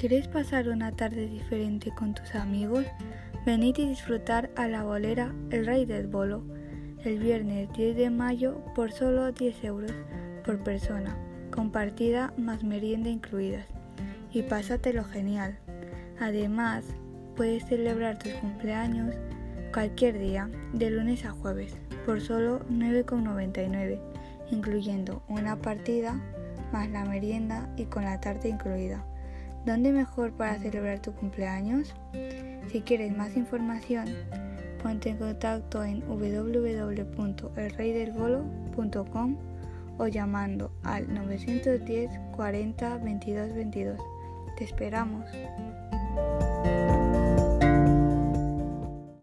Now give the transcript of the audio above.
¿Quieres pasar una tarde diferente con tus amigos? Venid y disfrutar a la bolera El Rey del Bolo el viernes 10 de mayo por solo 10 euros por persona, compartida más merienda incluidas. Y pásatelo genial. Además, puedes celebrar tus cumpleaños cualquier día, de lunes a jueves, por solo 9,99, incluyendo una partida más la merienda y con la tarta incluida. ¿Dónde mejor para celebrar tu cumpleaños? Si quieres más información, ponte en contacto en www.elreydelbolo.com o llamando al 910 40 22 22. Te esperamos.